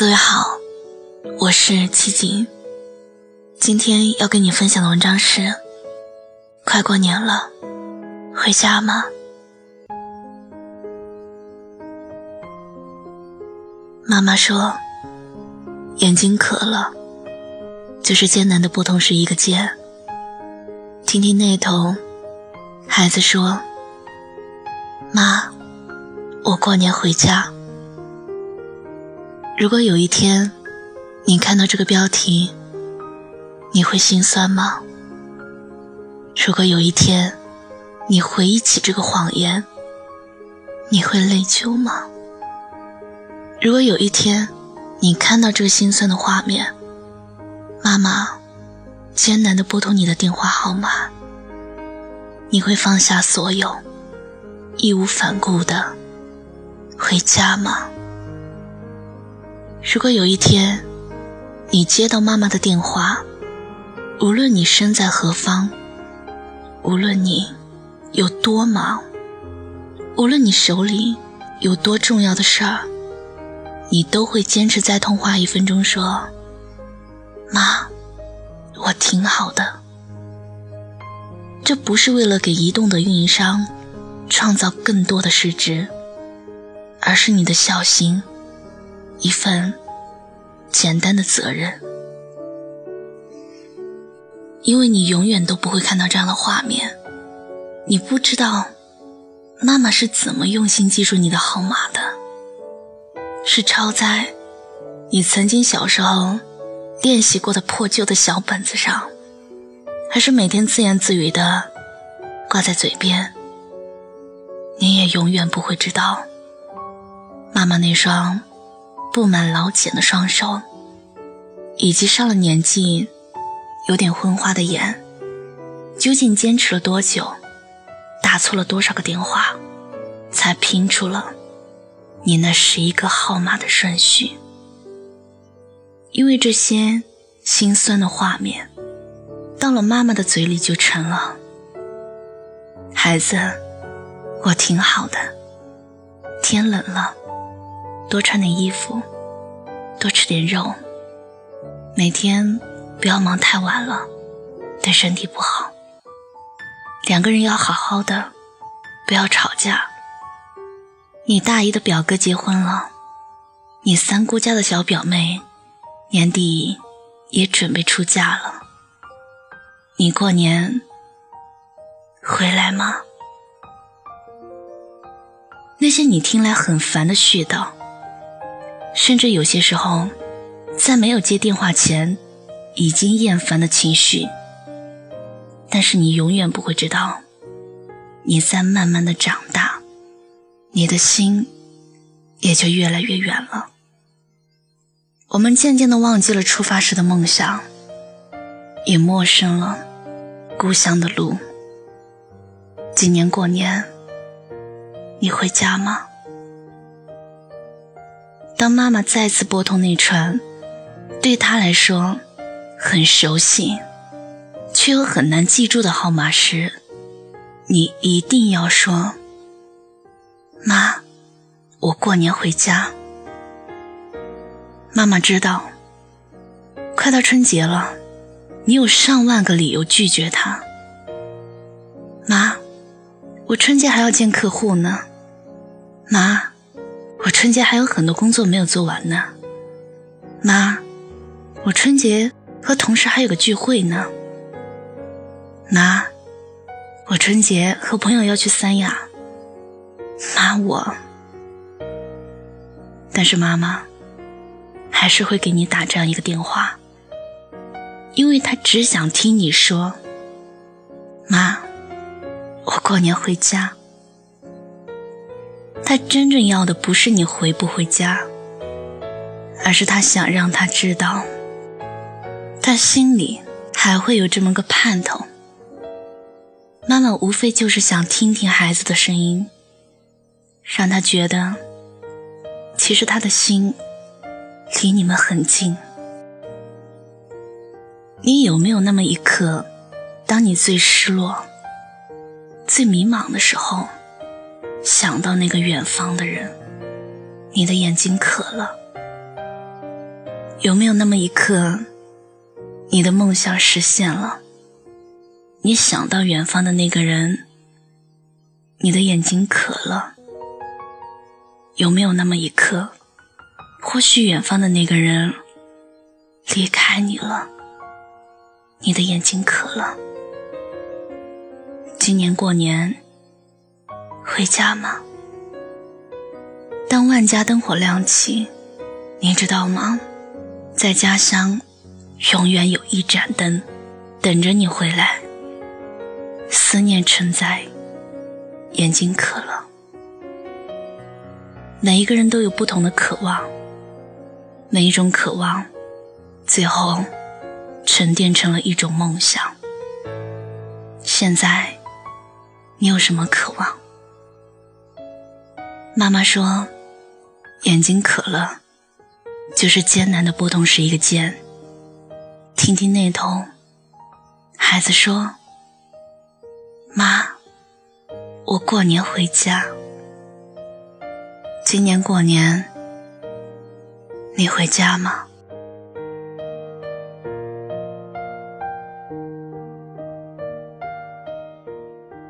各位好，我是七锦。今天要跟你分享的文章是：快过年了，回家吗？妈妈说，眼睛渴了，就是艰难的拨通是一个键。听听那头，孩子说：“妈，我过年回家。”如果有一天，你看到这个标题，你会心酸吗？如果有一天，你回忆起这个谎言，你会内疚吗？如果有一天，你看到这个心酸的画面，妈妈艰难的拨通你的电话号码，你会放下所有，义无反顾的回家吗？如果有一天，你接到妈妈的电话，无论你身在何方，无论你有多忙，无论你手里有多重要的事儿，你都会坚持再通话一分钟，说：“妈，我挺好的。”这不是为了给移动的运营商创造更多的市值，而是你的孝心。一份简单的责任，因为你永远都不会看到这样的画面，你不知道妈妈是怎么用心记住你的号码的，是抄在你曾经小时候练习过的破旧的小本子上，还是每天自言自语的挂在嘴边，你也永远不会知道妈妈那双。布满老茧的双手，以及上了年纪、有点昏花的眼，究竟坚持了多久，打错了多少个电话，才拼出了你那十一个号码的顺序？因为这些心酸的画面，到了妈妈的嘴里就成了：“孩子，我挺好的，天冷了。”多穿点衣服，多吃点肉。每天不要忙太晚了，对身体不好。两个人要好好的，不要吵架。你大姨的表哥结婚了，你三姑家的小表妹年底也准备出嫁了。你过年回来吗？那些你听来很烦的絮叨。甚至有些时候，在没有接电话前，已经厌烦的情绪。但是你永远不会知道，你在慢慢的长大，你的心也就越来越远了。我们渐渐的忘记了出发时的梦想，也陌生了故乡的路。今年过年，你回家吗？当妈妈再次拨通那串对她来说很熟悉却又很难记住的号码时，你一定要说：“妈，我过年回家。”妈妈知道，快到春节了，你有上万个理由拒绝她。妈，我春节还要见客户呢。妈。春节还有很多工作没有做完呢，妈，我春节和同事还有个聚会呢，妈，我春节和朋友要去三亚，妈我，但是妈妈还是会给你打这样一个电话，因为她只想听你说，妈，我过年回家。他真正要的不是你回不回家，而是他想让他知道，他心里还会有这么个盼头。妈妈无非就是想听听孩子的声音，让他觉得，其实他的心离你们很近。你有没有那么一刻，当你最失落、最迷茫的时候？想到那个远方的人，你的眼睛渴了，有没有那么一刻，你的梦想实现了？你想到远方的那个人，你的眼睛渴了。有没有那么一刻，或许远方的那个人离开你了，你的眼睛渴了。今年过年回家吗？当万家灯火亮起，你知道吗？在家乡，永远有一盏灯等着你回来。思念成灾，眼睛渴了。每一个人都有不同的渴望，每一种渴望，最后沉淀成了一种梦想。现在，你有什么渴望？妈妈说，眼睛渴了，就是艰难的拨动是一个键。听听那头，孩子说。妈，我过年回家。今年过年，你回家吗？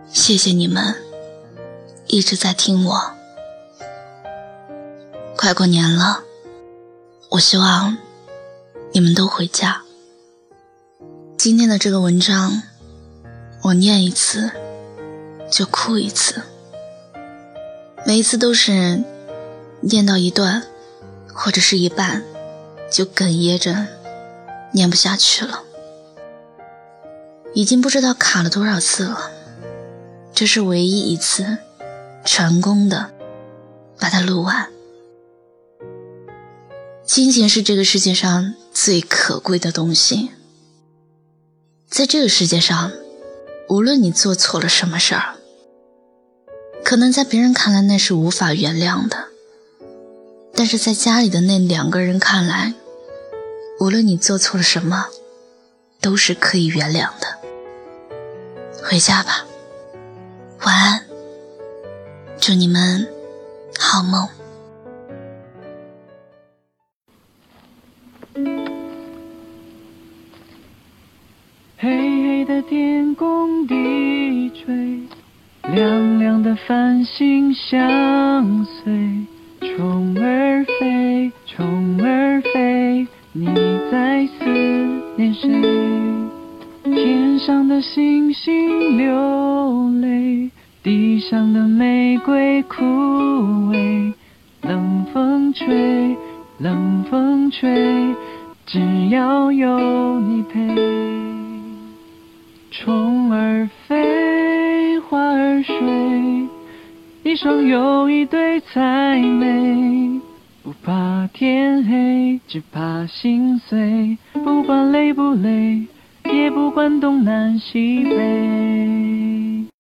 谢谢你们一直在听我。快过年了，我希望你们都回家。今天的这个文章。我念一次，就哭一次。每一次都是念到一段，或者是一半，就哽咽着，念不下去了。已经不知道卡了多少次了，这是唯一一次成功的把它录完。金钱是这个世界上最可贵的东西，在这个世界上。无论你做错了什么事儿，可能在别人看来那是无法原谅的，但是在家里的那两个人看来，无论你做错了什么，都是可以原谅的。回家吧，晚安，祝你们好梦。的天空低垂，亮亮的繁星相随。虫儿飞，虫儿飞，你在思念谁？天上的星星流泪，地上的玫瑰枯萎。冷风吹，冷风吹，只要有你陪。虫儿飞，花儿睡，一双又一对才美。不怕天黑，只怕心碎。不管累不累，也不管东南西北。